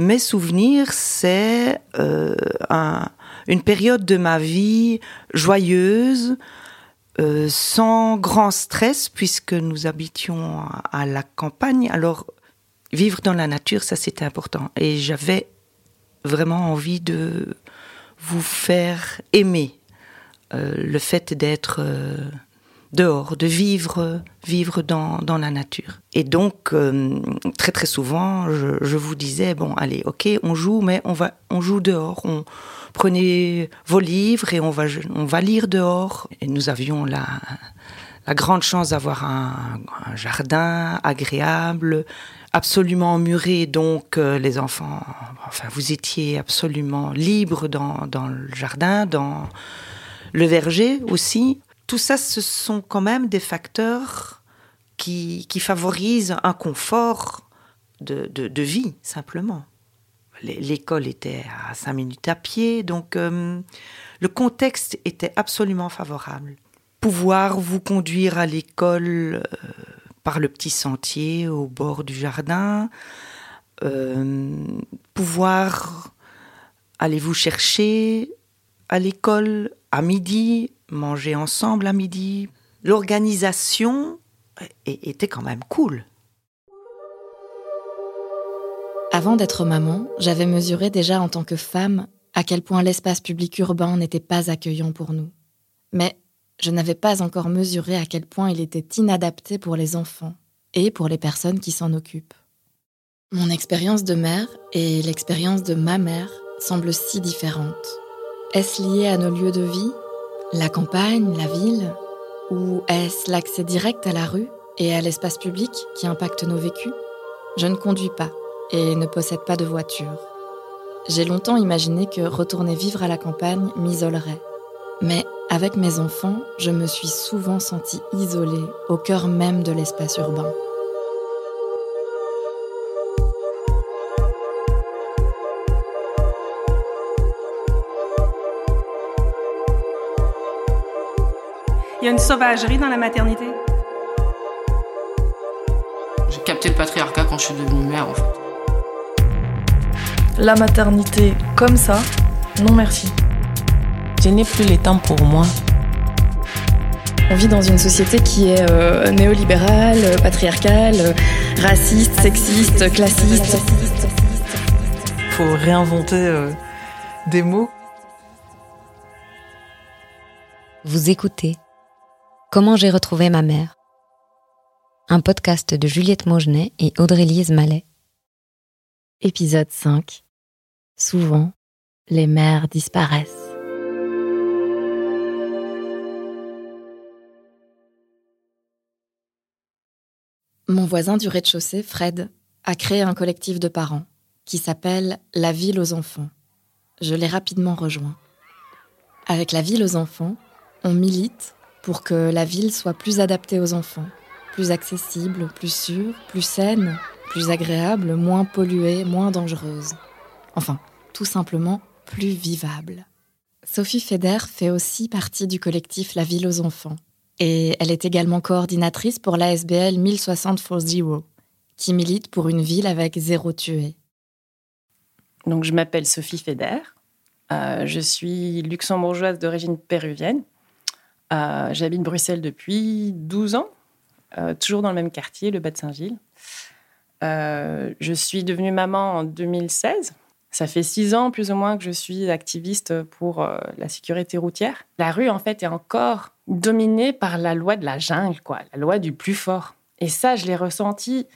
mes souvenirs, c'est euh, une période de ma vie joyeuse, euh, sans grand stress, puisque nous habitions à, la campagne. Alors, vivre dans la nature, ça c'était important. Et j'avais vraiment envie de vous faire aimer euh, le fait d'être dehors, de vivre, vivre dans, dans la nature. Et donc, euh, très très souvent, je, vous disais, bon, allez, ok, on joue, mais on va, on joue dehors. On, prenez vos livres et on va, on va lire dehors. Et nous avions la, la grande chance d'avoir un, jardin agréable, absolument muré, donc euh, les enfants, enfin, vous étiez absolument libres dans, dans le jardin, dans le verger aussi tout ça, ce sont quand même des facteurs qui, favorisent un confort de, vie, simplement. L'école était à cinq minutes à pied, donc euh, le contexte était absolument favorable. Pouvoir vous conduire à l'école euh, par le petit sentier au bord du jardin, euh, pouvoir aller vous chercher à l'école à midi, manger ensemble à midi. L'organisation était quand même cool. Avant d'être maman, j'avais mesuré déjà en tant que femme à quel point l'espace public urbain n'était pas accueillant pour nous. Mais je n'avais pas encore mesuré à quel point il était inadapté pour les enfants et pour les personnes qui s'en occupent. Mon expérience de mère et l'expérience de ma mère semblent si différentes. Est-ce lié à nos lieux de vie? La campagne, la ville Ou est-ce l'accès direct à la rue et à l'espace public qui impacte nos vécus? Je ne conduis pas et ne possède pas de voiture. J'ai longtemps imaginé que retourner vivre à la campagne m'isolerait. Mais avec mes enfants, je me suis souvent sentie isolée au cœur même de l'espace urbain. Il y a une sauvagerie dans la maternité. J'ai capté le patriarcat quand je suis devenue mère, en fait. La maternité comme ça, non merci. Je n'ai plus le temps pour moi. On vit dans une société qui est euh, néolibérale, patriarcale, raciste, sexiste, classiste. Il faut réinventer euh, des mots. Vous écoutez Comment j'ai retrouvé ma mère Un podcast de Juliette Maugenet et Audrey-Lise Mallet. Épisode 5. Souvent, les mères disparaissent. Mon voisin du rez-de-chaussée, Fred, a créé un collectif de parents qui s'appelle La ville aux enfants. Je l'ai rapidement rejoint. Avec la ville aux enfants, on milite pour que la ville soit plus adaptée aux enfants, plus accessible, plus sûre, plus saine, plus agréable, moins polluée, moins dangereuse. Enfin, tout simplement plus vivable. Sophie Feder fait aussi partie du collectif La Ville aux enfants. Et elle est également coordinatrice pour l'ASBL 1060 qui milite pour une ville avec zéro tué. Donc, je m'appelle Sophie Feder. Euh, je suis luxembourgeoise d'origine péruvienne. Euh, j'habite Bruxelles depuis 12 ans, euh, toujours dans le même quartier, le Bas de Saint-Gilles. Euh, je suis devenue maman en 2016. Ça fait six ans plus ou moins que je suis activiste pour la sécurité routière. La rue, en fait, est encore dominée par la loi de la jungle, quoi, la loi du plus fort. Et ça, je l'ai ressenti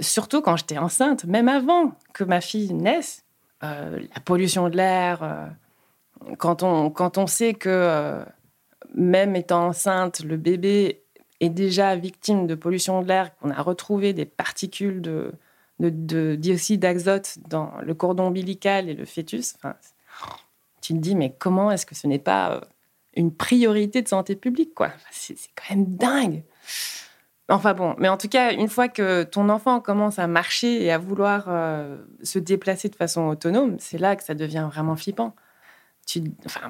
surtout quand j'étais enceinte, même avant que ma fille naisse. la pollution de l'air, quand, on, quand on sait que même étant enceinte, le bébé est déjà victime de pollution de l'air, qu'on a retrouvé des particules de, dioxyde d'azote dans le cordon ombilical et le fœtus. tu te dis, mais comment est-ce que ce n'est pas euh, une priorité de santé publique quoi? C'est, quand même dingue. Enfin bon, mais en tout cas, une fois que ton enfant commence à marcher et à vouloir euh, se déplacer de façon autonome, c'est là que ça devient vraiment flippant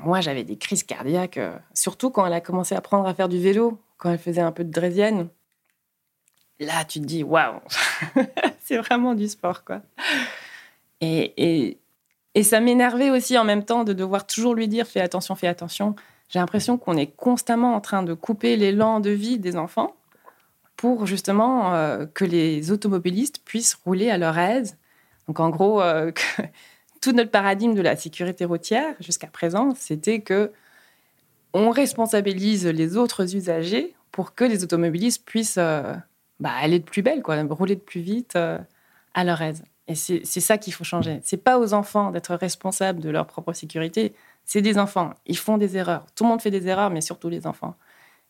moi, j'avais des crises cardiaques, euh, surtout quand elle a commencé à apprendre à faire du vélo, quand elle faisait un peu de draisienne. Là, tu te dis, waouh, c'est vraiment du sport, quoi. Et, et, ça m'énervait aussi en même temps de devoir toujours lui dire fais attention, fais attention. J'ai l'impression qu'on est constamment en train de couper l'élan de vie des enfants pour justement euh, que les automobilistes puissent rouler à leur aise. Donc en gros, euh, tout notre paradigme de la sécurité routière jusqu'à présent, c'était que on responsabilise les autres usagers pour que les automobilistes puissent euh, bah, aller de plus belle, quoi, rouler de plus vite à leur aise. Et c'est ça qu'il faut changer. C'est pas aux enfants d'être responsables de leur propre sécurité. C'est des enfants. Ils font des erreurs. Tout le monde fait des erreurs, mais surtout les enfants.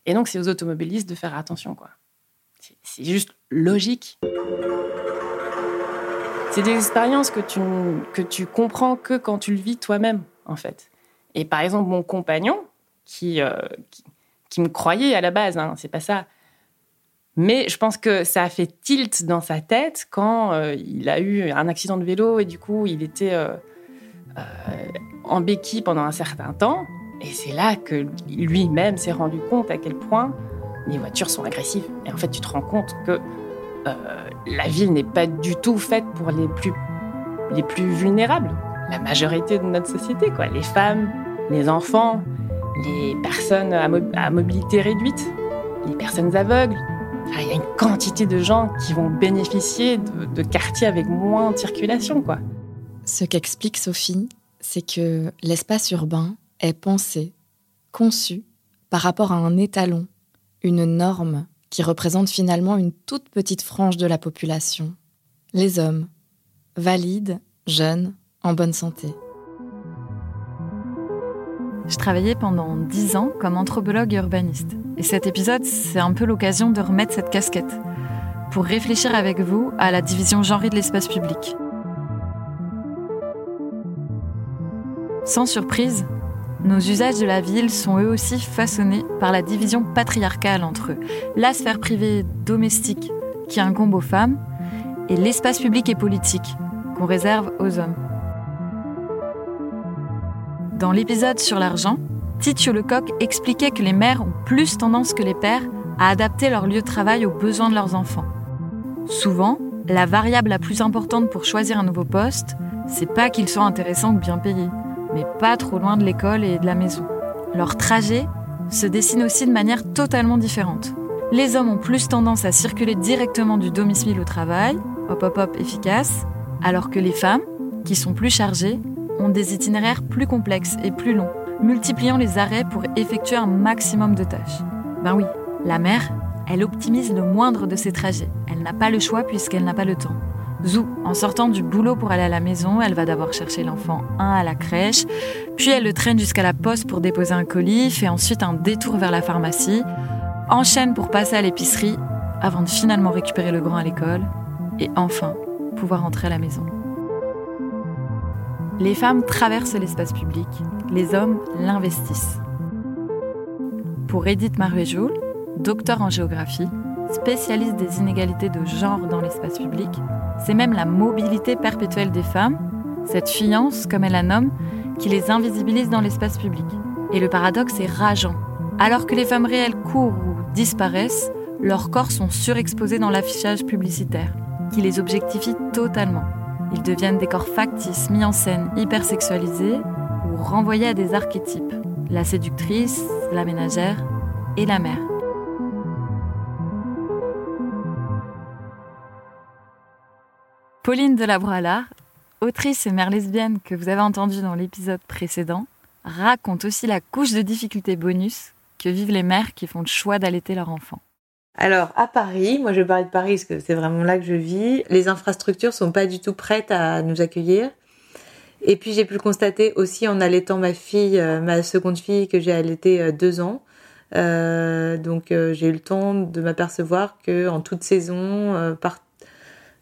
Et donc, c'est aux automobilistes de faire attention, quoi. C'est juste logique. C'est des expériences que tu, que tu comprends que quand tu le vis toi-même, en fait. Et par exemple, mon compagnon, qui, euh, qui, me croyait à la base, hein, c'est pas ça. Mais je pense que ça a fait tilt dans sa tête quand euh, il a eu un accident de vélo et du coup, il était euh, en béquille pendant un certain temps. Et c'est là que lui-même s'est rendu compte à quel point les voitures sont agressives. Et en fait, tu te rends compte que la ville n'est pas du tout faite pour les plus, les plus vulnérables. La majorité de notre société, quoi. Les femmes, les enfants, les personnes à, mobilité réduite, les personnes aveugles. Il y a une quantité de gens qui vont bénéficier de, de quartiers avec moins de circulation, quoi. Ce qu'explique Sophie, c'est que l'espace urbain est pensé, conçu par rapport à un étalon une norme qui représente finalement une toute petite frange de la population, les hommes, valides, jeunes, en bonne santé. Je travaillais pendant dix ans comme anthropologue et urbaniste. Et cet épisode, c'est un peu l'occasion de remettre cette casquette pour réfléchir avec vous à la division genrée de l'espace public. Sans surprise, nos usages de la ville sont eux aussi façonnés par la division patriarcale entre la sphère privée domestique qui incombe aux femmes et l'espace public et politique qu'on réserve aux hommes. Dans l'épisode sur l'argent, Titio Lecoq expliquait que les mères ont plus tendance que les pères à adapter leur lieu de travail aux besoins de leurs enfants. Souvent, la variable la plus importante pour choisir un nouveau poste, c'est pas qu'ils soient intéressants ou bien payés, mais pas trop loin de l'école et de la maison. Leur trajet se dessine aussi de manière totalement différente. Les hommes ont plus tendance à circuler directement du domicile au travail, hop hop hop efficace, alors que les femmes, qui sont plus chargées, ont des itinéraires plus complexes et plus longs, multipliant les arrêts pour effectuer un maximum de tâches. Ben oui, la mère, elle optimise le moindre de ses trajets. Elle n'a pas le choix puisqu'elle n'a pas le temps. Zou, en sortant du boulot pour aller à la maison, elle va d'abord chercher l'enfant un à la crèche, puis elle le traîne jusqu'à la poste pour déposer un colis, fait ensuite un détour vers la pharmacie, enchaîne pour passer à l'épicerie, avant de finalement récupérer le grand à l'école, et enfin pouvoir rentrer à la maison. Les femmes traversent l'espace public, les hommes l'investissent. Pour Edith Maruejoul, docteur en géographie, spécialiste des inégalités de genre dans l'espace public, c'est même la mobilité perpétuelle des femmes, cette fiance, comme elle la nomme, qui les invisibilise dans l'espace public. Et le paradoxe est rageant. Alors que les femmes réelles courent ou disparaissent, leurs corps sont surexposés dans l'affichage publicitaire, qui les objectifie totalement. Ils deviennent des corps factices, mis en scène, hypersexualisés ou renvoyés à des archétypes. La séductrice, la ménagère et la mère. Pauline de la autrice et mère lesbienne que vous avez entendue dans l'épisode précédent, raconte aussi la couche de difficultés bonus que vivent les mères qui font le choix d'allaiter leur enfant. Alors à Paris, moi je vais de Paris parce que c'est vraiment là que je vis. Les infrastructures sont pas du tout prêtes à nous accueillir. Et puis j'ai pu le constater aussi en allaitant ma fille, euh, ma seconde fille que j'ai allaitée euh, deux ans. Euh, donc j'ai eu le temps de m'apercevoir que en toute saison, par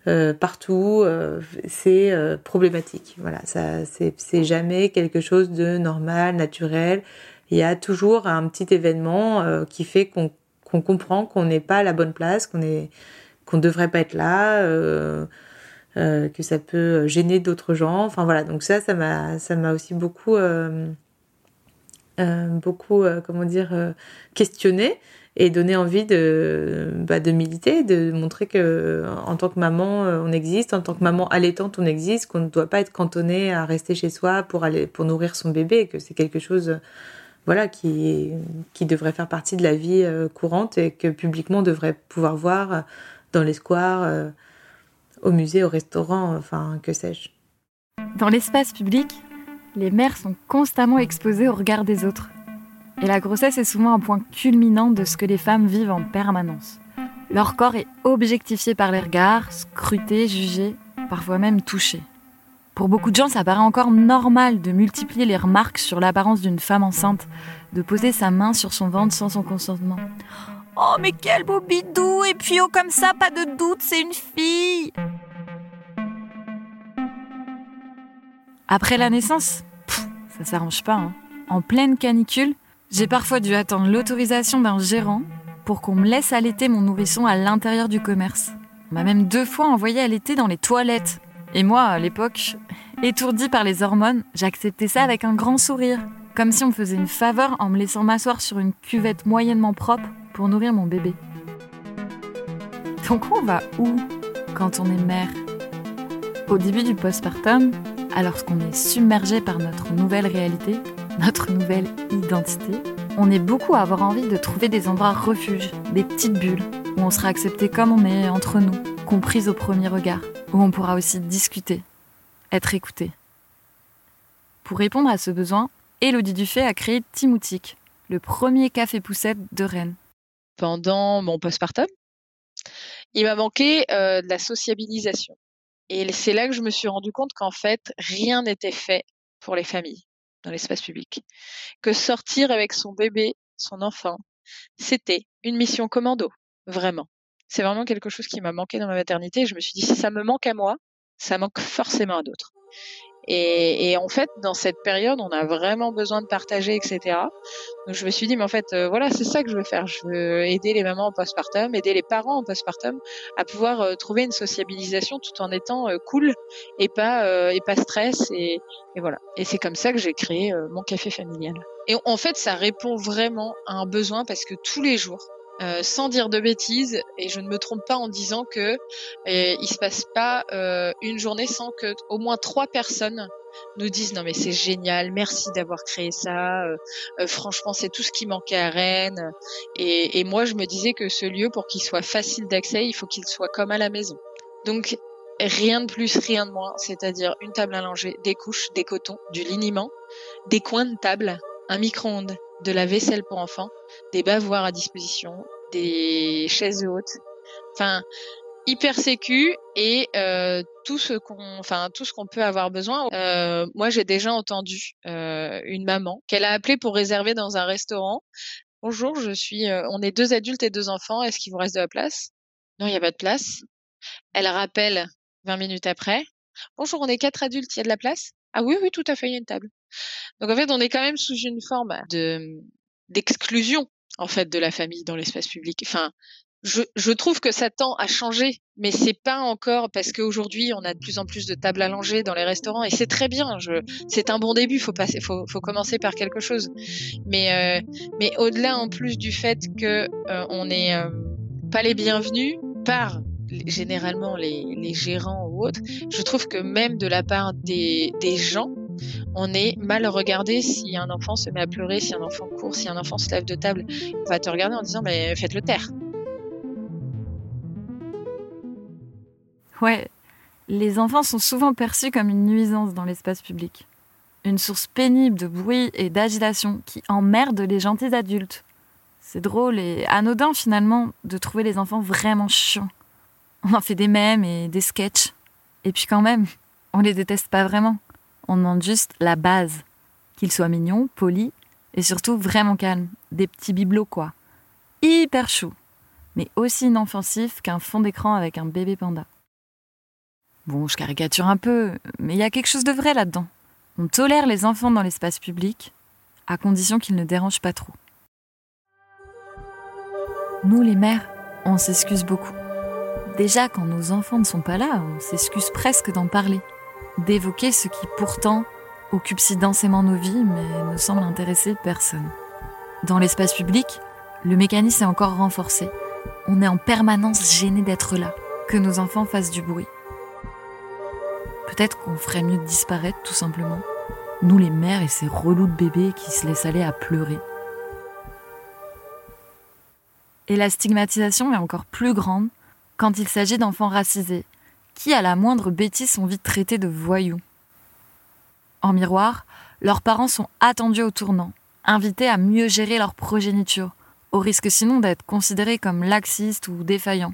euh, partout, euh, c'est euh, problématique. Voilà, ça, c'est jamais quelque chose de normal, naturel. Il y a toujours un petit événement qui fait qu'on comprend qu'on n'est pas à la bonne place, qu'on est qu'on devrait pas être là, que ça peut gêner d'autres gens. Enfin voilà, donc ça, ça m'a ça m'a aussi beaucoup beaucoup comment dire questionné. Et donner envie de, bah, de militer, de montrer que en tant que maman, on existe, en tant que maman allaitante, on existe, qu'on ne doit pas être cantonné à rester chez soi pour aller pour nourrir son bébé, que c'est quelque chose voilà, qui, qui devrait faire partie de la vie euh, courante et que publiquement on devrait pouvoir voir euh, dans les squares, euh, au musée, au restaurant, enfin, que sais-je. Dans l'espace public, les mères sont constamment exposées au regard des autres. Et la grossesse est souvent un point culminant de ce que les femmes vivent en permanence. Leur corps est objectifié par les regards, scruté, jugé, parfois même touché. Pour beaucoup de gens, ça paraît encore normal de multiplier les remarques sur l'apparence d'une femme enceinte, de poser sa main sur son ventre sans son consentement. Oh, mais quel beau bidou Et puis, oh, comme ça, pas de doute, c'est une fille Après la naissance, ça s'arrange pas. Hein. En pleine canicule, j'ai parfois dû attendre l'autorisation d'un gérant pour qu'on me laisse allaiter mon nourrisson à l'intérieur du commerce. On m'a même deux fois envoyé allaiter dans les toilettes et moi, à l'époque, étourdie par les hormones, j'acceptais ça avec un grand sourire, comme si on me faisait une faveur en me laissant m'asseoir sur une cuvette moyennement propre pour nourrir mon bébé. Donc on va où quand on est mère? Au début du postpartum, alors qu'on est submergé par notre nouvelle réalité, notre nouvelle identité, on est beaucoup à avoir envie de trouver des endroits refuges, des petites bulles, où on sera accepté comme on est entre nous, comprise au premier regard où on pourra aussi discuter, être écouté. Pour répondre à ce besoin, Élodie Dufay a créé Timoutique, le premier café poussette de Rennes. Pendant mon postpartum, il m'a manqué euh, de la sociabilisation. Et c'est là que je me suis rendu compte qu'en fait, rien n'était fait pour les familles dans l'espace public. Que sortir avec son bébé, son enfant, c'était une mission commando, vraiment c'est vraiment quelque chose qui m'a manqué dans ma maternité. je me suis dit, si ça me manque à moi, ça manque forcément à d'autres. Et, en fait, dans cette période, on a vraiment besoin de partager, etc. Donc je me suis dit, mais en fait, euh, voilà, c'est ça que je veux faire. Je veux aider les mamans en postpartum, aider les parents en postpartum à pouvoir euh, trouver une sociabilisation tout en étant euh, cool et pas et pas stress et, et voilà. Et c'est comme ça que j'ai créé mon café familial. Et en fait, ça répond vraiment à un besoin parce que tous les jours, euh, sans dire de bêtises, et je ne me trompe pas en disant que euh, il se passe pas euh, une journée sans que au moins trois personnes nous disent non mais c'est génial, merci d'avoir créé ça, franchement c'est tout ce qui manquait à Rennes. Et, et moi je me disais que ce lieu pour qu'il soit facile d'accès, il faut qu'il soit comme à la maison. Donc rien de plus, rien de moins, c'est-à-dire une table à langer, des couches, des cotons, du liniment, des coins de table, un micro-ondes, de la vaisselle pour enfants, des bavoirs à disposition, des chaises hautes. Enfin, hyper sécu et euh, tout ce qu'on enfin tout ce qu'on peut avoir besoin. Euh, moi j'ai déjà entendu euh, une maman qu'elle a appelé pour réserver dans un restaurant. Bonjour je suis on est deux adultes et deux enfants est-ce qu'il vous reste de la place? Non il n'y a pas de place. Elle rappelle 20 minutes après. Bonjour on est quatre adultes il y a de la place? Ah oui oui tout à fait il y a une table donc en fait, on est quand même sous une forme de d'exclusion en fait de la famille dans l'espace public. Enfin, je, je, trouve que ça tend à changer, mais c'est pas encore parce qu'aujourd'hui on a de plus en plus de tables à dans les restaurants et c'est très bien. C'est un bon début. Faut passer, faut, faut commencer par quelque chose. Mais euh, mais au-delà en plus du fait que euh, on n'est euh, pas les bienvenus par généralement les, les, gérants ou autres, je trouve que même de la part des, des gens, on est mal regardé si un enfant se met à pleurer, si un enfant court, si un enfant se lève de table. On va te regarder en disant mais faites-le taire. Ouais, les enfants sont souvent perçus comme une nuisance dans l'espace public. Une source pénible de bruit et d'agitation qui emmerde les gentils adultes. C'est drôle et anodin finalement de trouver les enfants vraiment chiants. On en fait des mèmes et des sketchs. Et puis quand même, on les déteste pas vraiment. On demande juste la base. Qu'il soit mignon, poli et surtout vraiment calme. Des petits bibelots, quoi. Hyper chou. Mais aussi inoffensif qu'un fond d'écran avec un bébé panda. Bon, je caricature un peu, mais il y a quelque chose de vrai là-dedans. On tolère les enfants dans l'espace public, à condition qu'ils ne dérangent pas trop. Nous, les mères, on s'excuse beaucoup. Déjà, quand nos enfants ne sont pas là, on s'excuse presque d'en parler d'évoquer ce qui pourtant occupe si densément nos vies mais ne semble intéresser personne. Dans l'espace public, le mécanisme est encore renforcé. On est en permanence gêné d'être là, que nos enfants fassent du bruit. Peut-être qu'on ferait mieux de disparaître tout simplement. Nous les mères et ces relous de bébés qui se laissent aller à pleurer. Et la stigmatisation est encore plus grande quand il s'agit d'enfants racisés, qui à la moindre bêtise sont vite traités de voyous. En miroir, leurs parents sont attendus au tournant, invités à mieux gérer leur progéniture, au risque sinon d'être considérés comme laxistes ou défaillants.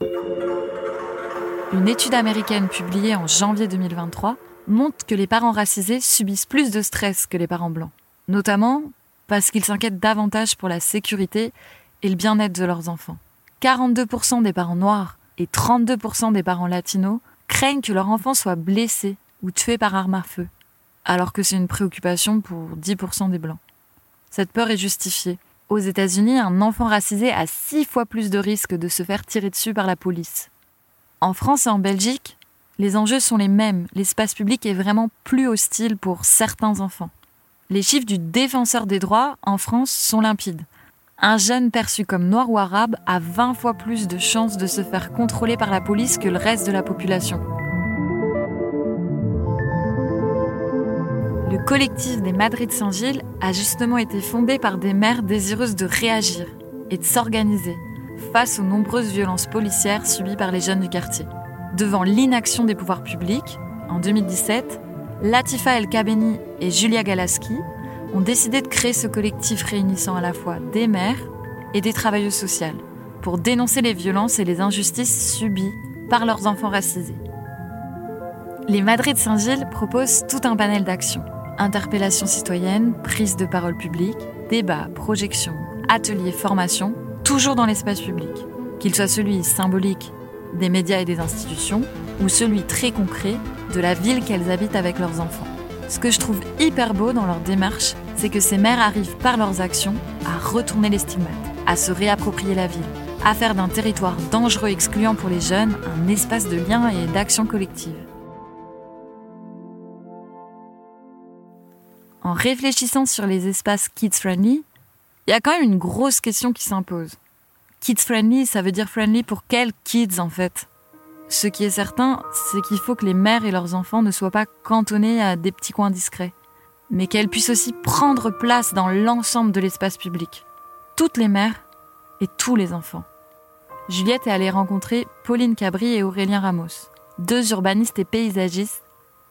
Une étude américaine publiée en janvier 2023 montre que les parents racisés subissent plus de stress que les parents blancs, notamment parce qu'ils s'inquiètent davantage pour la sécurité et le bien-être de leurs enfants. 42% des parents noirs et 32% des parents latinos craignent que leur enfant soit blessé ou tué par arme à feu, alors que c'est une préoccupation pour 10% des blancs. Cette peur est justifiée. Aux États-Unis, un enfant racisé a six fois plus de risques de se faire tirer dessus par la police. En France et en Belgique, les enjeux sont les mêmes. L'espace public est vraiment plus hostile pour certains enfants. Les chiffres du défenseur des droits en France sont limpides. Un jeune perçu comme noir ou arabe a 20 fois plus de chances de se faire contrôler par la police que le reste de la population. Le collectif des Madrid Saint-Gilles a justement été fondé par des mères désireuses de réagir et de s'organiser face aux nombreuses violences policières subies par les jeunes du quartier. Devant l'inaction des pouvoirs publics, en 2017, Latifa El Kabeni et Julia Galaski ont décidé de créer ce collectif réunissant à la fois des mères et des travailleuses sociales pour dénoncer les violences et les injustices subies par leurs enfants racisés. Les Madrid Saint-Gilles proposent tout un panel d'actions. Interpellations citoyennes, prise de parole publique, débats, projections, ateliers, formations, toujours dans l'espace public. Qu'il soit celui symbolique des médias et des institutions, ou celui très concret de la ville qu'elles habitent avec leurs enfants. Ce que je trouve hyper beau dans leur démarche, c'est que ces mères arrivent par leurs actions à retourner les stigmates, à se réapproprier la ville, à faire d'un territoire dangereux excluant pour les jeunes un espace de lien et d'action collective. En réfléchissant sur les espaces kids-friendly, il y a quand même une grosse question qui s'impose. Kids-friendly, ça veut dire friendly pour quels kids en fait? Ce qui est certain, c'est qu'il faut que les mères et leurs enfants ne soient pas cantonnés à des petits coins discrets, mais qu'elles puissent aussi prendre place dans l'ensemble de l'espace public. Toutes les mères et tous les enfants. Juliette est allée rencontrer Pauline Cabri et Aurélien Ramos, deux urbanistes et paysagistes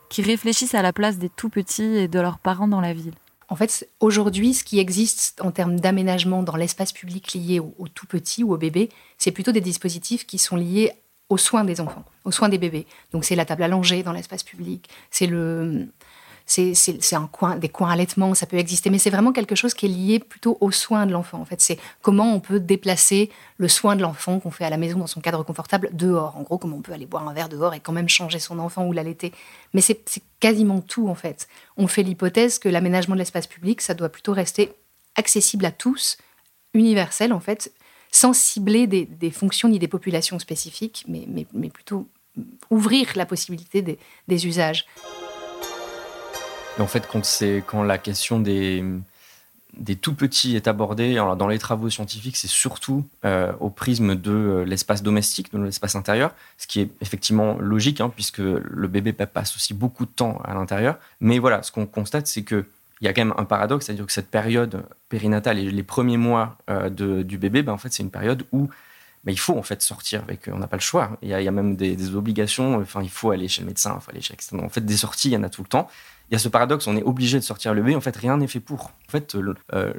qui réfléchissent à la place des tout petits et de leurs parents dans la ville. En fait, aujourd'hui, ce qui existe en termes d'aménagement dans l'espace public lié aux, tout petits ou aux bébés, c'est plutôt des dispositifs qui sont liés aux soins des enfants, aux soins des bébés. Donc c'est la table allongée dans l'espace public, c'est le c'est un coin, des coins allaitement, ça peut exister, mais c'est vraiment quelque chose qui est lié plutôt aux soins de l'enfant. En fait, c'est comment on peut déplacer le soin de l'enfant qu'on fait à la maison dans son cadre confortable dehors. En gros, comment on peut aller boire un verre dehors et quand même changer son enfant ou l'allaiter. Mais c'est quasiment tout en fait. On fait l'hypothèse que l'aménagement de l'espace public, ça doit plutôt rester accessible à tous, universel en fait, sans cibler des, fonctions ni des populations spécifiques, mais, plutôt ouvrir la possibilité des, usages. En fait, quand, quand la question des, des tout petits est abordée alors dans les travaux scientifiques, c'est surtout euh, au prisme de euh, l'espace domestique, de l'espace intérieur, ce qui est effectivement logique, hein, puisque le bébé passe aussi beaucoup de temps à l'intérieur. Mais voilà, ce qu'on constate, c'est que il y a quand même un paradoxe, c'est-à-dire que cette période périnatale et les premiers mois euh, du bébé, ben, en fait, c'est une période où ben, il faut en fait sortir avec, on n'a pas le choix. Il y, a, même des, obligations. Enfin, il faut aller chez le médecin, il faut aller chez En fait, des sorties, il y en a tout le temps. Il y a ce paradoxe, on est obligé de sortir le bébé. En fait, rien n'est fait pour. En fait, le, euh,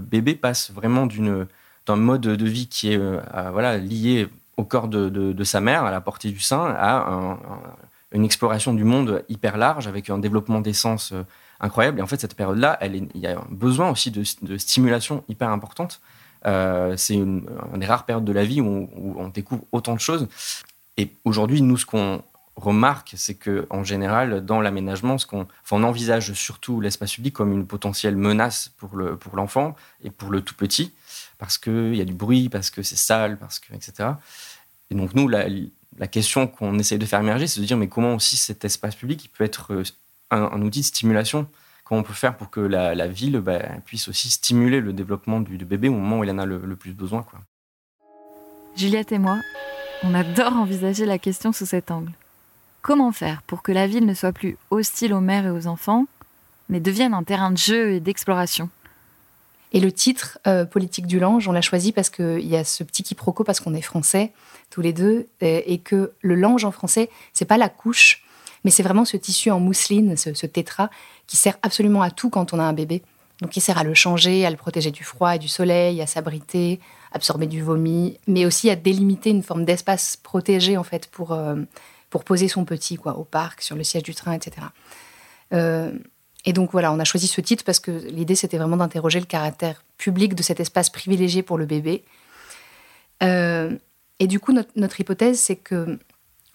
bébé passe vraiment d'une d'un mode de vie qui est euh, voilà lié au corps de, sa mère, à la portée du sein, à une exploration du monde hyper large avec un développement des sens incroyable. Et en fait, cette période-là, il y a un besoin aussi de, stimulation hyper importante. Euh, c'est une, des rares périodes de la vie où on, découvre autant de choses. Et aujourd'hui, nous, ce qu'on remarque, c'est que en général, dans l'aménagement, ce qu'on, on envisage surtout l'espace public comme une potentielle menace pour le pour l'enfant et pour le tout petit, parce qu'il y a du bruit, parce que c'est sale, parce que etc. Et donc nous, la, la question qu'on essaie de faire émerger, c'est de dire mais comment aussi cet espace public il peut être un, outil de stimulation. comment on peut faire pour que la, ville bah, puisse aussi stimuler le développement du, bébé au moment où il en a le, plus besoin. Quoi. Juliette et moi, on adore envisager la question sous cet angle. Comment faire pour que la ville ne soit plus hostile aux mères et aux enfants, mais devienne un terrain de jeu et d'exploration? Et le titre euh, Politique du Lange, on l'a choisi parce qu'il y a ce petit quiproquo, parce qu'on est français tous les deux, et, que le lange en français, c'est pas la couche, mais c'est vraiment ce tissu en mousseline, ce, tétra, qui sert absolument à tout quand on a un bébé. Donc il sert à le changer, à le protéger du froid et du soleil, à s'abriter, absorber du vomi, mais aussi à délimiter une forme d'espace protégé en fait pour, euh, pour poser son petit quoi, au parc, sur le siège du train, etc. Euh, et donc voilà, on a choisi ce titre parce que l'idée c'était vraiment d'interroger le caractère public de cet espace privilégié pour le bébé. Euh, et du coup, notre, hypothèse, c'est que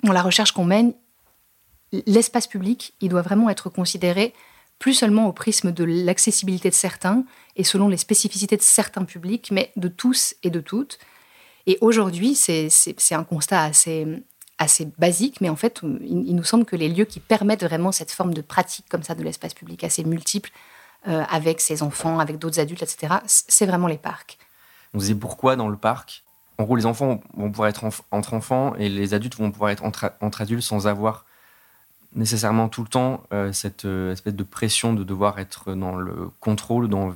dans la recherche qu'on mène, l'espace public, il doit vraiment être considéré plus seulement au prisme de l'accessibilité de certains et selon les spécificités de certains publics, mais de tous et de toutes. Et aujourd'hui, c'est un constat assez, assez basique, mais en fait, il, nous semble que les lieux qui permettent vraiment cette forme de pratique comme ça de l'espace public assez multiple, euh, avec ses enfants, avec d'autres adultes, etc., c'est vraiment les parcs. On disait pourquoi dans le parc En gros, les enfants vont pouvoir être entre enfants et les adultes vont pouvoir être entre, adultes sans avoir nécessairement tout le temps euh, cette euh, espèce de pression de devoir être dans le contrôle. Donc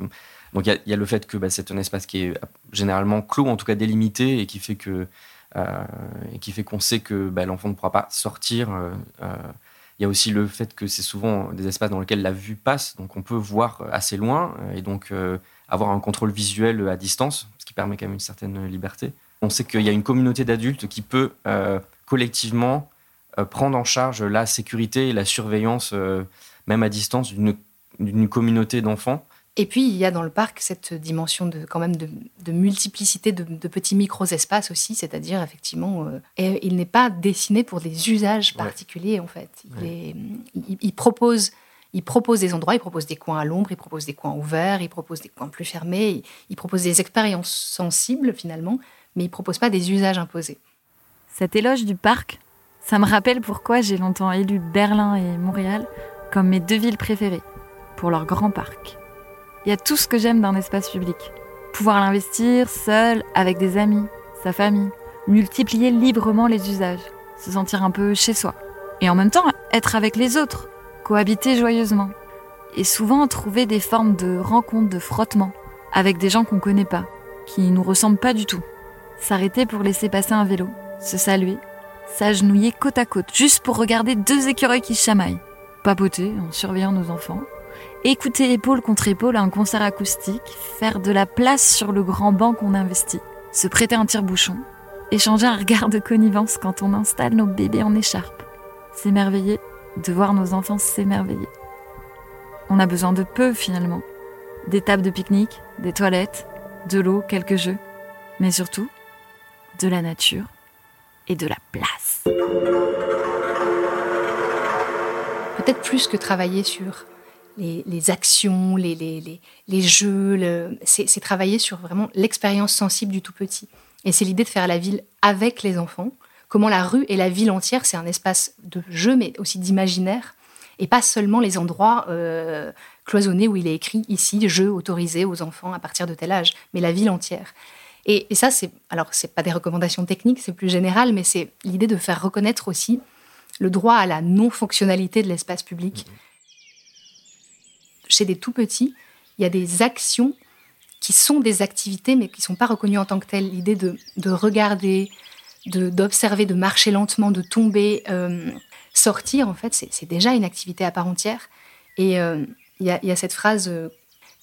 il y, a le fait que bah, c'est un espace qui est généralement clos, en tout cas délimité, et qui fait que euh, qui fait qu'on sait que bah, l'enfant ne pourra pas sortir. Il y a aussi le fait que c'est souvent des espaces dans lesquels la vue passe, donc on peut voir assez loin et donc avoir un contrôle visuel à distance, ce qui permet quand même une certaine liberté. On sait qu'il y a une communauté d'adultes qui peut collectivement prendre en charge la sécurité et la surveillance, même à distance, d'une communauté d'enfants. Et puis, il y a dans le parc cette dimension de, quand même de, multiplicité de, petits micro-espaces aussi, c'est-à-dire, effectivement, euh, il n'est pas dessiné pour des usages particuliers, en fait. Il, propose, il propose des endroits, il propose des coins à l'ombre, il propose des coins ouverts, il propose des coins plus fermés, il, propose des expériences sensibles, finalement, mais il ne propose pas des usages imposés. Cet éloge du parc, ça me rappelle pourquoi j'ai longtemps élu Berlin et Montréal comme mes deux villes préférées, pour leur grand parc. Il y a tout ce que j'aime d'un espace public. Pouvoir l'investir seul, avec des amis, sa famille, multiplier librement les usages, se sentir un peu chez soi. Et en même temps, être avec les autres, cohabiter joyeusement. Et souvent trouver des formes de rencontres, de frottement, avec des gens qu'on connaît pas, qui nous ressemblent pas du tout. S'arrêter pour laisser passer un vélo, se saluer, s'agenouiller côte à côte, juste pour regarder deux écureuils qui chamaillent, papoter en surveillant nos enfants, écouter épaule contre épaule un concert acoustique, faire de la place sur le grand banc qu'on investit, se prêter un tire-bouchon, échanger un regard de connivence quand on installe nos bébés en écharpe, s'émerveiller. De voir nos enfants s'émerveiller. On a besoin de peu finalement. Des tables de pique-nique, des toilettes, de l'eau, quelques jeux, mais surtout de la nature et de la place. Peut-être plus que travailler sur les, actions, les, jeux. C'est travailler sur vraiment l'expérience sensible du tout petit. Et c'est l'idée de faire la ville avec les enfants. Comment la rue et la ville entière, c'est un espace de jeu, mais aussi d'imaginaire. Et pas seulement les endroits euh, cloisonnés où il est écrit ici, jeu autorisé aux enfants à partir de tel âge, mais la ville entière. Et, ça, c'est alors c'est pas des recommandations techniques, c'est plus général, mais c'est l'idée de faire reconnaître aussi le droit à la non-fonctionnalité de l'espace public. Mmh chez des tout petits, il y a des actions qui sont des activités, mais qui ne sont pas reconnues en tant que telles. L'idée de, regarder, d'observer, de, marcher lentement, de tomber, euh, sortir, en fait, c'est déjà une activité à part entière. Et euh, il y, a cette phrase euh,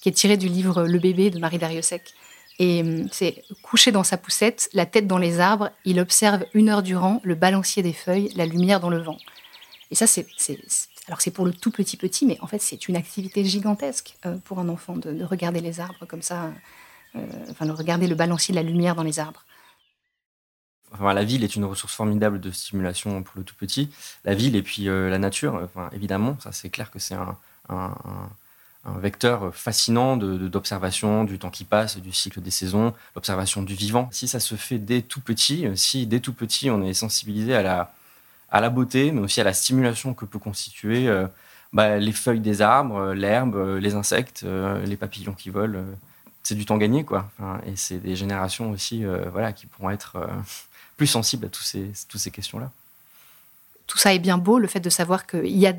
qui est tirée du livre Le bébé de Marie Dariussec. Et c'est couché dans sa poussette, la tête dans les arbres, il observe une heure durant le balancier des feuilles, la lumière dans le vent. Et ça, c'est alors c'est pour le tout petit petit, mais en fait c'est une activité gigantesque euh, pour un enfant de, regarder les arbres comme ça, euh, enfin de regarder le balancier de la lumière dans les arbres. La ville est une ressource formidable de stimulation pour le tout petit. La ville et puis euh, la nature, enfin, évidemment, ça c'est clair que c'est un, vecteur fascinant d'observation du temps qui passe, du cycle des saisons, l'observation du vivant. Si ça se fait dès tout petit, si dès tout petit on est sensibilisé à la, à la beauté, mais aussi à la stimulation que peut constituer euh, bah, les feuilles des arbres, l'herbe, les insectes, les papillons qui volent. c'est du temps gagné, quoi. et c'est des générations aussi voilà, qui pourront être plus sensibles à tous ces, toutes ces questions-là tout ça est bien beau, le fait de savoir qu'il y, a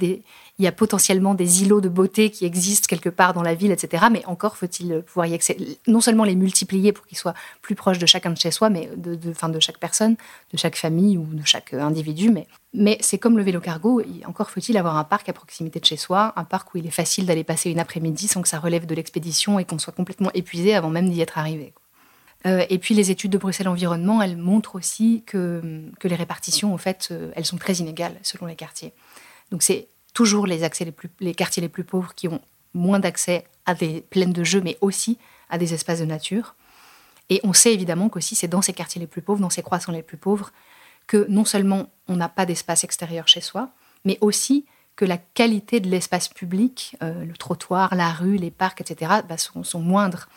y a potentiellement des îlots de beauté qui existent quelque part dans la ville, etc. Mais encore faut-il pouvoir y accéder, non seulement les multiplier pour qu'ils soient plus proches de chacun de chez soi, mais de, de, de chaque personne, de chaque famille ou de chaque individu. Mais, mais c'est comme le vélo cargo, encore faut-il avoir un parc à proximité de chez soi, un parc où il est facile d'aller passer une après-midi sans que ça relève de l'expédition et qu'on soit complètement épuisé avant même d'y être arrivé. Euh, et puis les études de Bruxelles Environnement, elles montrent aussi que, les répartitions, en fait, euh, elles sont très inégales selon les quartiers. Donc c'est toujours les, accès les, plus, les quartiers les plus pauvres qui ont moins d'accès à des plaines de jeux, mais aussi à des espaces de nature. Et on sait évidemment qu'aussi c'est dans ces quartiers les plus pauvres, dans ces croissants les plus pauvres, que non seulement on n'a pas d'espace extérieur chez soi, mais aussi que la qualité de l'espace public, euh, le trottoir, la rue, les parcs, etc., bah, sont moindres.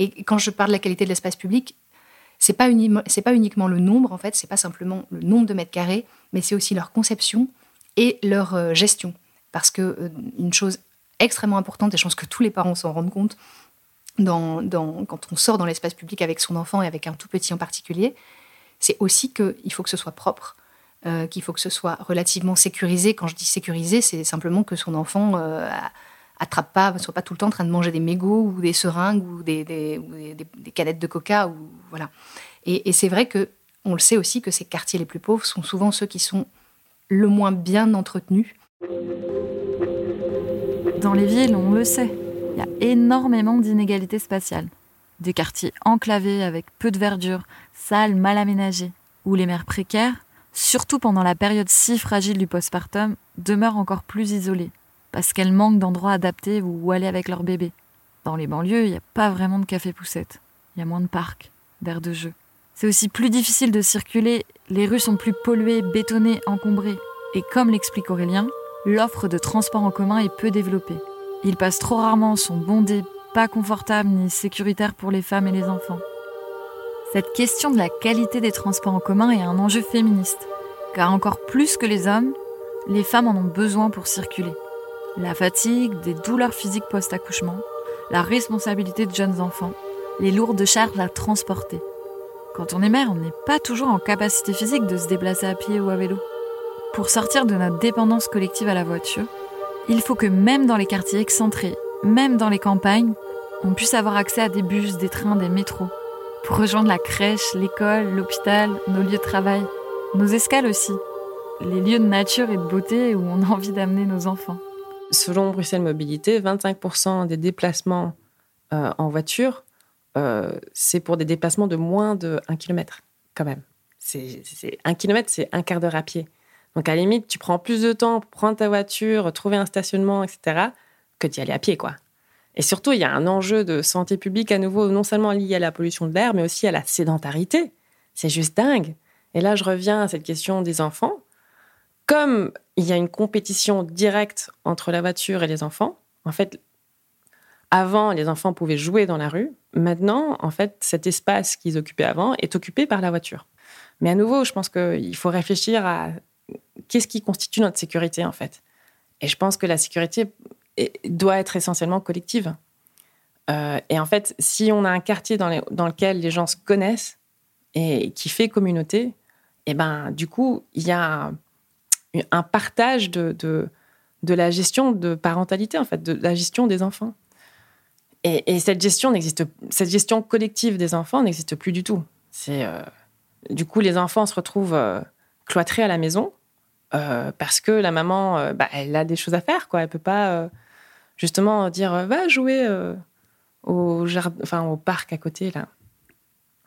Et quand je parle de la qualité de l'espace public, c'est pas, c'est pas uniquement le nombre, en fait, c'est pas simplement le nombre de mètres carrés, mais c'est aussi leur conception et leur euh, gestion. Parce que euh, une chose extrêmement importante, et je pense que tous les parents s'en rendent compte, quand on sort dans l'espace public avec son enfant et avec un tout petit en particulier, c'est aussi qu'il faut que ce soit propre, euh, qu'il faut que ce soit relativement sécurisé. Quand je dis sécurisé, c'est simplement que son enfant attrape pas, ne soit pas tout le temps en train de manger des mégots ou des seringues ou des, des, canettes de coca. Ou, voilà. Et, c'est vrai que on le sait aussi que ces quartiers les plus pauvres sont souvent ceux qui sont le moins bien entretenus. Dans les villes, on le sait, il y a énormément d'inégalités spatiales. Des quartiers enclavés avec peu de verdure, sales, mal aménagés, où les mères précaires, surtout pendant la période si fragile du postpartum, demeurent encore plus isolées parce qu'elles manquent d'endroits adaptés où aller avec leur bébé. Dans les banlieues, il n'y a pas vraiment de café-poussette. Il y a moins de parcs, d'aires de jeu. C'est aussi plus difficile de circuler, les rues sont plus polluées, bétonnées, encombrées. Et comme l'explique Aurélien, l'offre de transport en commun est peu développée. Ils passent trop rarement, sont bondés, pas confortables ni sécuritaires pour les femmes et les enfants. Cette question de la qualité des transports en commun est un enjeu féministe, car encore plus que les hommes, les femmes en ont besoin pour circuler la fatigue, des douleurs physiques post-accouchement, la responsabilité de jeunes enfants, les lourdes charges à transporter. Quand on est mère, on n'est pas toujours en capacité physique de se déplacer à pied ou à vélo. Pour sortir de notre dépendance collective à la voiture, il faut que même dans les quartiers excentrés, même dans les campagnes, on puisse avoir accès à des bus, des trains, des métros, pour rejoindre la crèche, l'école, l'hôpital, nos lieux de travail, nos escales aussi, les lieux de nature et de beauté où on a envie d'amener nos enfants. Selon Bruxelles Mobilité, 25% des déplacements euh, en voiture, euh, c'est pour des déplacements de moins de 1 km, quand même. C'est, 1 km, c'est un quart d'heure à pied. Donc, à la limite, tu prends plus de temps pour prendre ta voiture, trouver un stationnement, etc., que d'y aller à pied, quoi. Et surtout, il y a un enjeu de santé publique à nouveau, non seulement lié à la pollution de l'air, mais aussi à la sédentarité. C'est juste dingue. Et là, je reviens à cette question des enfants comme il y a une compétition directe entre la voiture et les enfants, en fait, avant, les enfants pouvaient jouer dans la rue. Maintenant, en fait, cet espace qu'ils occupaient avant est occupé par la voiture. Mais à nouveau, je pense qu'il faut réfléchir à qu'est-ce qui constitue notre sécurité, en fait. Et je pense que la sécurité doit être essentiellement collective. Euh, et en fait, si on a un quartier dans, lequel les gens se connaissent et qui fait communauté, et eh ben, du coup, il y a un partage de, de, la gestion de parentalité, en fait, de la gestion des enfants. Et, cette gestion cette gestion collective des enfants n'existe plus du tout. C'est euh, du coup les enfants se retrouvent euh, cloîtrés à la maison euh, parce que la maman, bah, elle a des choses à faire, quoi. Elle peut pas justement dire va jouer au jardin, enfin au parc à côté là.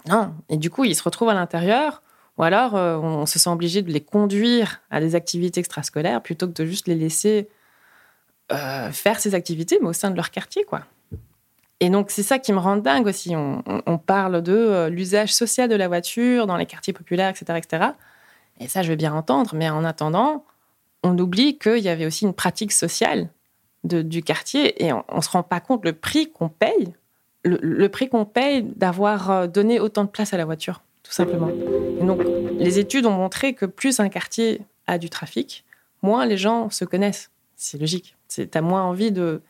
Non. Et du coup, ils se retrouvent à l'intérieur ou alors, euh, on se sent obligé de les conduire à des activités extrascolaires plutôt que de juste les laisser euh, faire ces activités, mais au sein de leur quartier, quoi. Et donc, c'est ça qui me rend dingue aussi. On, parle de euh, l'usage social de la voiture dans les quartiers populaires, etc., etc. Et ça, je vais bien entendre. Mais en attendant, on oublie qu'il y avait aussi une pratique sociale du quartier et on ne se rend pas compte le prix qu'on paye, le prix qu'on paye d'avoir donné autant de place à la voiture tout simplement. donc, les études ont montré que plus un quartier a du trafic, moins les gens se connaissent. C'est logique. Tu as moins envie de,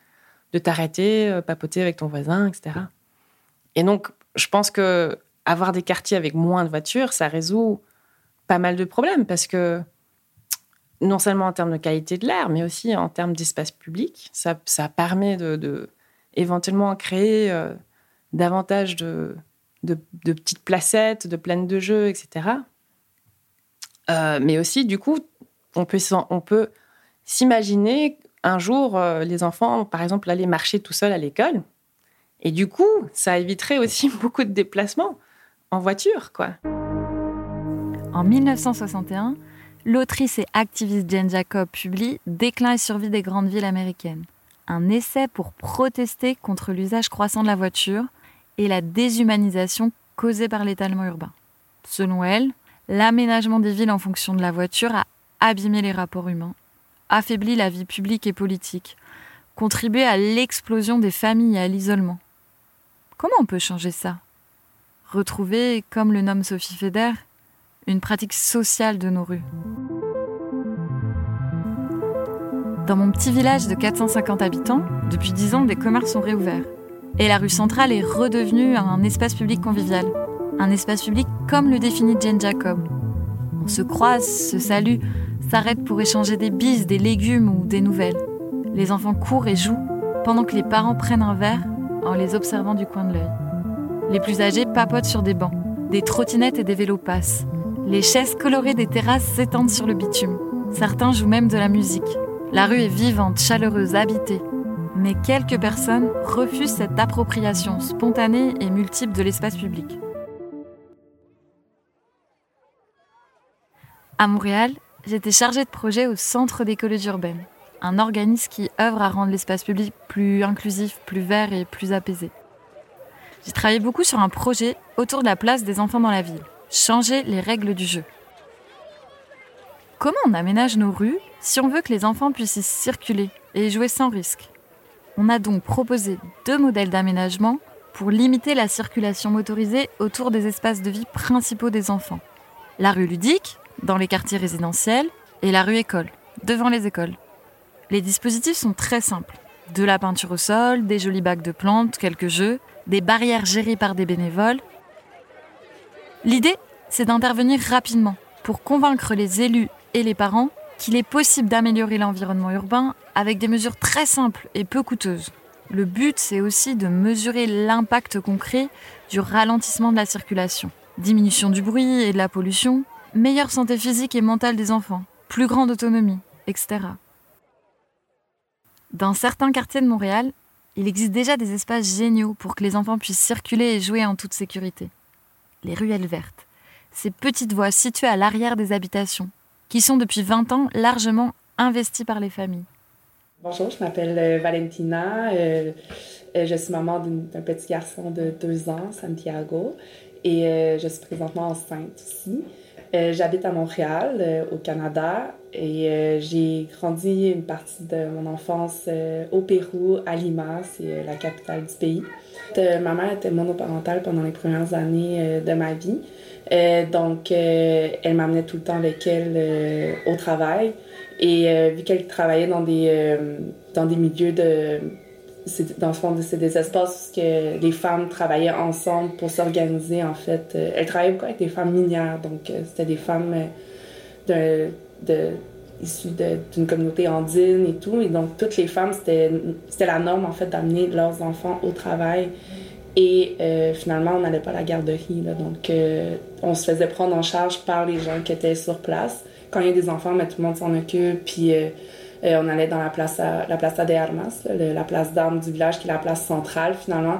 t'arrêter, papoter avec ton voisin, etc. Et donc, je pense que avoir des quartiers avec moins de voitures, ça résout pas mal de problèmes parce que non seulement en termes de qualité de l'air, mais aussi en termes d'espace public, ça, permet de, de, éventuellement créer euh, davantage de, de, petites placettes, de plaines de jeux, etc. Euh, mais aussi, du coup, on peut, s'imaginer un jour euh, les enfants, par exemple, aller marcher tout seuls à l'école. Et du coup, ça éviterait aussi beaucoup de déplacements en voiture, quoi. En 1961, l'autrice et activiste Jane Jacob publie Déclin et survie des grandes villes américaines, un essai pour protester contre l'usage croissant de la voiture et la déshumanisation causée par l'étalement urbain. Selon elle, l'aménagement des villes en fonction de la voiture a abîmé les rapports humains, affaibli la vie publique et politique, contribué à l'explosion des familles et à l'isolement. Comment on peut changer ça? Retrouver, comme le nomme Sophie Feder, une pratique sociale de nos rues. Dans mon petit village de 450 habitants, depuis 10 ans, des commerces sont réouverts. Et la rue centrale est redevenue un espace public convivial. Un espace public comme le définit Jane Jacob. On se croise, se salue, s'arrête pour échanger des bises, des légumes ou des nouvelles. Les enfants courent et jouent pendant que les parents prennent un verre en les observant du coin de l'œil. Les plus âgés papotent sur des bancs. Des trottinettes et des vélos passent. Les chaises colorées des terrasses s'étendent sur le bitume. Certains jouent même de la musique. La rue est vivante, chaleureuse, habitée. Mais quelques personnes refusent cette appropriation spontanée et multiple de l'espace public. À Montréal, j'étais chargée de projet au Centre d'écologie urbaine, un organisme qui œuvre à rendre l'espace public plus inclusif, plus vert et plus apaisé. J'ai travaillé beaucoup sur un projet autour de la place des enfants dans la ville changer les règles du jeu. Comment on aménage nos rues si on veut que les enfants puissent y circuler et jouer sans risque? On a donc proposé deux modèles d'aménagement pour limiter la circulation motorisée autour des espaces de vie principaux des enfants. La rue ludique, dans les quartiers résidentiels, et la rue école, devant les écoles. Les dispositifs sont très simples. De la peinture au sol, des jolis bacs de plantes, quelques jeux, des barrières gérées par des bénévoles L'idée, c'est d'intervenir rapidement pour convaincre les élus et les parents qu'il est possible d'améliorer l'environnement urbain avec des mesures très simples et peu coûteuses. Le but, c'est aussi de mesurer l'impact concret du ralentissement de la circulation. Diminution du bruit et de la pollution, meilleure santé physique et mentale des enfants, plus grande autonomie, etc. Dans certains quartiers de Montréal, il existe déjà des espaces géniaux pour que les enfants puissent circuler et jouer en toute sécurité les ruelles vertes, ces petites voies situées à l'arrière des habitations, qui sont depuis 20 ans largement investies par les familles. Bonjour, je m'appelle euh, Valentina. Euh, euh, je suis maman d'un petit garçon de 2 ans, Santiago, et je suis présentement enceinte aussi. J'habite à Montréal, au Canada, et j'ai grandi une partie de mon enfance au Pérou, à Lima, c'est la capitale du pays. Ma mère était monoparentale pendant les premières années de ma vie. Euh, donc, elle m'amenait tout le temps avec elle au travail. Et vu qu'elle travaillait dans des, dans des milieux de. Dans le fond, c'est des espaces où que les femmes travaillaient ensemble pour s'organiser, en fait. elle travaillait beaucoup avec des femmes minières. Donc, c'était des femmes issues d'une communauté andine et tout. Et donc, toutes les femmes, c'était la norme, en fait, d'amener leurs enfants au travail. Et euh, finalement, on n'allait pas à la garderie. Là, donc, euh, on se faisait prendre en charge par les gens qui étaient sur place. Quand il y a des enfants, mais tout le monde s'en occupe. Puis, euh, on allait dans la place la Plaza de Armas, la place d'armes du village, qui est la place centrale, finalement.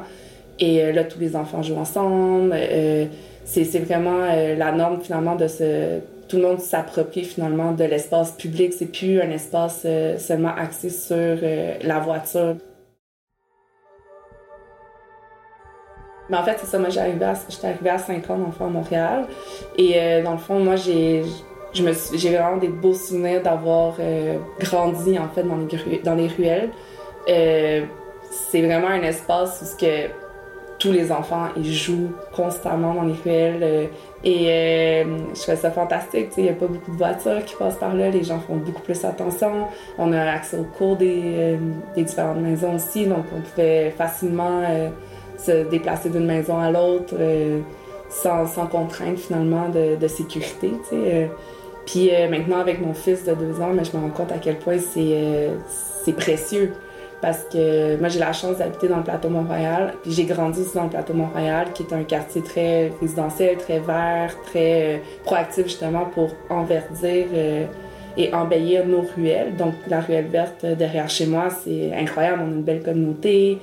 Et là, tous les enfants jouent ensemble. c'est vraiment la norme, finalement, de se tout le monde s'approprie finalement de l'espace public. C'est plus un espace seulement axé sur la voiture. Mais en fait, c'est ça. Moi, j'étais arrivée, à 5 ans d'enfant à Montréal. Et euh, dans le fond, moi, j'ai vraiment des beaux souvenirs d'avoir grandi en fait dans les, dans les ruelles. c'est vraiment un espace où que tous les enfants, ils jouent constamment dans les ruelles. et je trouve ça fantastique. Il n'y a pas beaucoup de voitures qui passent par là. Les gens font beaucoup plus attention. On a accès aux cours des, des différentes maisons aussi. Donc, on pouvait facilement se déplacer d'une maison à l'autre sans, sans, contrainte finalement de, sécurité. Puis maintenant, avec mon fils de deux ans, mais je me rends compte à quel point c'est précieux parce que moi j'ai la chance d'habiter dans le plateau Mont-Royal, puis j'ai grandi aussi dans le plateau Mont-Royal, qui est un quartier très résidentiel, très vert, très euh, proactif justement pour enverdir euh, et embellir nos ruelles. Donc la ruelle verte derrière chez moi, c'est incroyable, on a une belle communauté,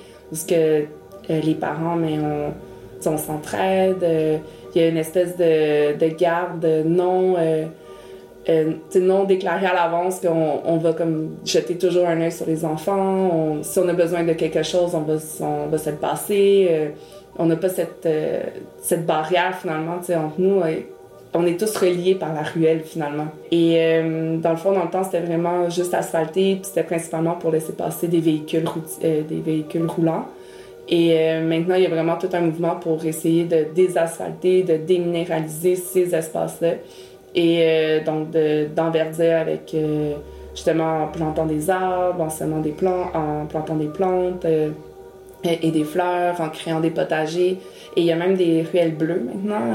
euh, les parents, mais on, on s'entraide, il y a une espèce de, de garde non euh, non déclaré à l'avance qu'on on va comme jeter toujours un œil sur les enfants. si on a besoin de quelque chose, on va, on va se le passer. Euh, on n'a pas cette, euh, cette barrière finalement entre nous. on est tous reliés par la ruelle finalement. Et dans le fond, dans le temps, c'était vraiment juste asphalté, puis c'était principalement pour laisser passer des véhicules, des véhicules roulants. Et maintenant, il y a vraiment tout un mouvement pour essayer de désasphalter, de déminéraliser ces espaces-là et euh, donc d'enverdir avec euh, justement en plantant des arbres, en semant des plantes, en plantant des plantes euh, et, des fleurs, en créant des potagers. Et il y a même des ruelles bleues maintenant.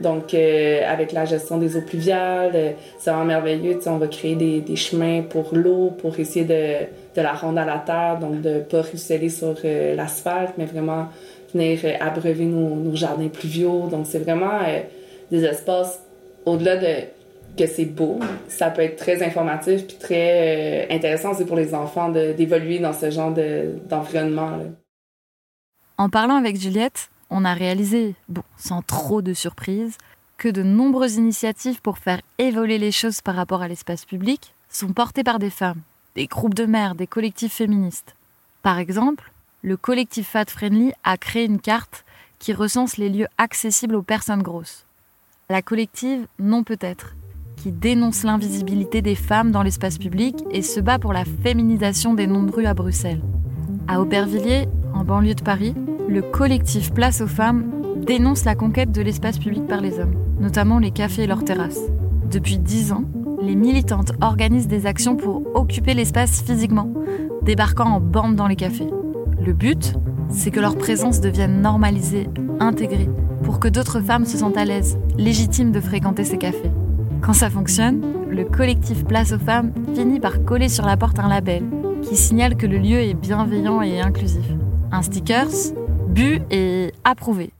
donc avec la gestion des eaux pluviales, c'est vraiment merveilleux. On va créer des chemins pour l'eau, pour essayer de, de, la rendre à la terre, donc de pas ruisseler sur l'asphalte, mais vraiment venir abreuver nos, nos jardins pluviaux. Donc c'est vraiment des espaces au-delà de que c'est beau, ça peut être très informatif puis très euh, intéressant aussi pour les enfants d'évoluer dans ce genre d'environnement. en parlant avec Juliette, on a réalisé, bon, sans trop de surprise, que de nombreuses initiatives pour faire évoluer les choses par rapport à l'espace public sont portées par des femmes, des groupes de mères, des collectifs féministes. Par exemple, le collectif Fat Friendly a créé une carte qui recense les lieux accessibles aux personnes grosses la collective Non Peut-être, qui dénonce l'invisibilité des femmes dans l'espace public et se bat pour la féminisation des noms de à Bruxelles. À Aubervilliers, en banlieue de Paris, le collectif Place aux femmes dénonce la conquête de l'espace public par les hommes, notamment les cafés et leurs terrasses. Depuis dix ans, les militantes organisent des actions pour occuper l'espace physiquement, débarquant en bande dans les cafés. Le but, c'est que leur présence devienne normalisée, intégrée, pour que d'autres femmes se sentent à l'aise, légitimes de fréquenter ces cafés. Quand ça fonctionne, le collectif Place aux femmes finit par coller sur la porte un label qui signale que le lieu est bienveillant et inclusif. Un stickers, bu et approuvé.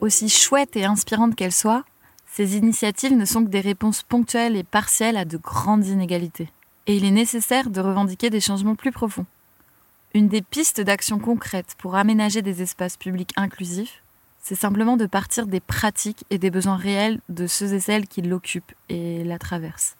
Aussi chouette et inspirante qu'elles soient, ces initiatives ne sont que des réponses ponctuelles et partielles à de grandes inégalités. Et il est nécessaire de revendiquer des changements plus profonds. Une des pistes d'action concrètes pour aménager des espaces publics inclusifs, c'est simplement de partir des pratiques et des besoins réels de ceux et celles qui l'occupent et la traversent.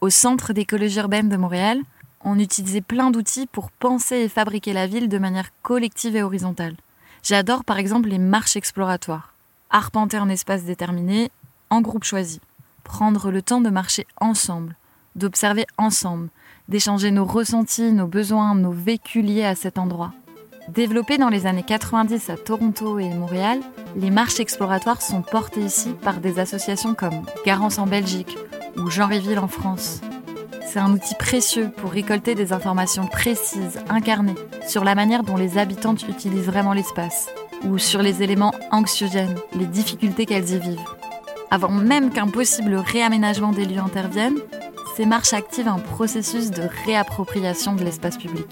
Au Centre d'écologie urbaine de Montréal, on utilisait plein d'outils pour penser et fabriquer la ville de manière collective et horizontale. J'adore par exemple les marches exploratoires. Arpenter un espace déterminé, en groupe choisi. Prendre le temps de marcher ensemble, d'observer ensemble, d'échanger nos ressentis, nos besoins, nos vécus liés à cet endroit. Développées dans les années 90 à Toronto et Montréal, les marches exploratoires sont portées ici par des associations comme Garance en Belgique ou Jean Réville en France. C'est un outil précieux pour récolter des informations précises, incarnées, sur la manière dont les habitantes utilisent vraiment l'espace, ou sur les éléments anxiogènes, les difficultés qu'elles y vivent. Avant même qu'un possible réaménagement des lieux intervienne, ces marches activent un processus de réappropriation de l'espace public.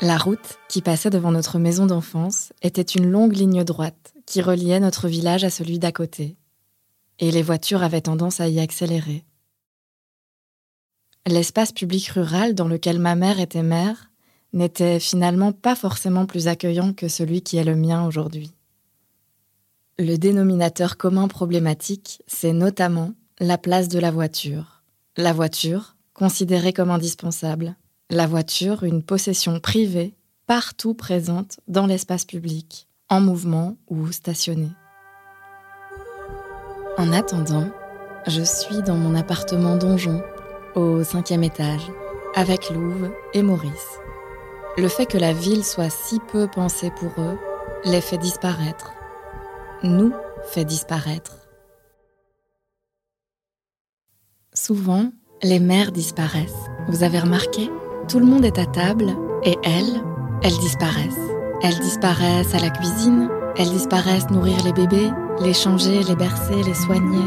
La route qui passait devant notre maison d'enfance était une longue ligne droite qui reliait notre village à celui d'à côté. Et les voitures avaient tendance à y accélérer. L'espace public rural dans lequel ma mère était mère n'était finalement pas forcément plus accueillant que celui qui est le mien aujourd'hui. Le dénominateur commun problématique, c'est notamment la place de la voiture. La voiture, considérée comme indispensable. La voiture, une possession privée, partout présente dans l'espace public, en mouvement ou stationnée. En attendant, je suis dans mon appartement donjon, au cinquième étage, avec Louve et Maurice. Le fait que la ville soit si peu pensée pour eux les fait disparaître, nous fait disparaître. Souvent, les mères disparaissent. Vous avez remarqué? Tout le monde est à table et elles, elles disparaissent. Elles disparaissent à la cuisine, elles disparaissent nourrir les bébés, les changer, les bercer, les soigner.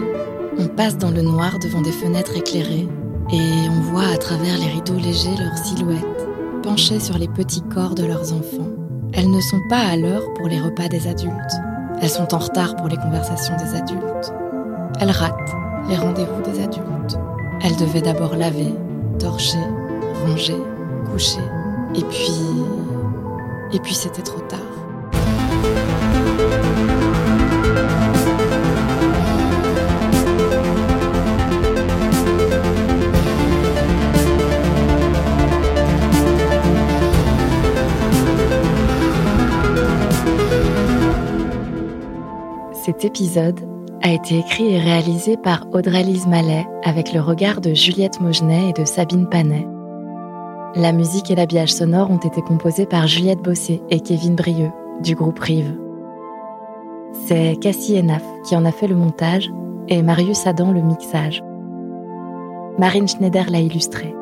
On passe dans le noir devant des fenêtres éclairées et on voit à travers les rideaux légers leurs silhouettes, penchées sur les petits corps de leurs enfants. Elles ne sont pas à l'heure pour les repas des adultes. Elles sont en retard pour les conversations des adultes. Elles ratent les rendez-vous des adultes. Elles devaient d'abord laver, torcher, ranger, coucher. Et puis... Et puis c'était trop tard. Cet épisode a été écrit et réalisé par Audrey-Lise Mallet avec le regard de Juliette Mogenet et de Sabine Panet. La musique et l'habillage sonore ont été composés par Juliette Bossé et Kevin Brieux du groupe Rive. C'est Cassie Enaf qui en a fait le montage et Marius Adam le mixage. Marine Schneider l'a illustré.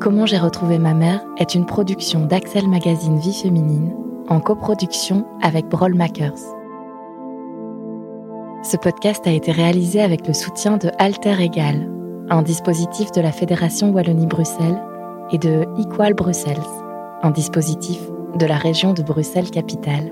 Comment j'ai retrouvé ma mère est une production d'Axel Magazine Vie Féminine en coproduction avec Broll Makers. Ce podcast a été réalisé avec le soutien de Alter Egal, un dispositif de la Fédération Wallonie-Bruxelles, et de Equal Brussels, un dispositif de la région de Bruxelles-Capitale.